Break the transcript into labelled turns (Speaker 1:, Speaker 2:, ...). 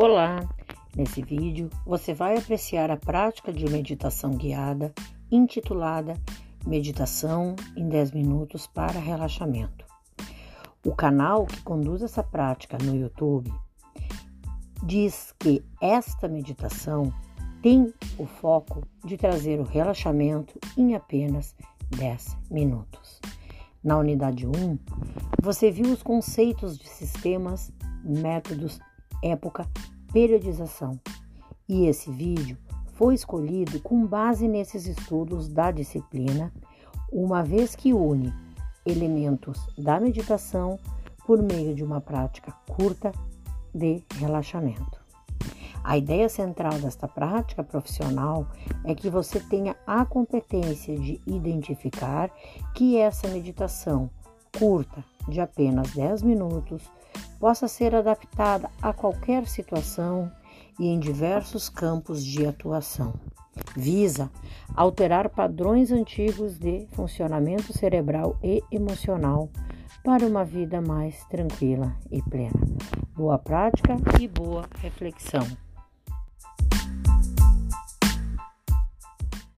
Speaker 1: Olá! Nesse vídeo você vai apreciar a prática de meditação guiada intitulada Meditação em 10 minutos para relaxamento. O canal que conduz essa prática no YouTube diz que esta meditação tem o foco de trazer o relaxamento em apenas 10 minutos. Na unidade 1, você viu os conceitos de sistemas, métodos época, periodização. E esse vídeo foi escolhido com base nesses estudos da disciplina, uma vez que une elementos da meditação por meio de uma prática curta de relaxamento. A ideia central desta prática profissional é que você tenha a competência de identificar que essa meditação curta, de apenas 10 minutos, possa ser adaptada a qualquer situação e em diversos campos de atuação. Visa alterar padrões antigos de funcionamento cerebral e emocional para uma vida mais tranquila e plena. Boa prática e boa reflexão.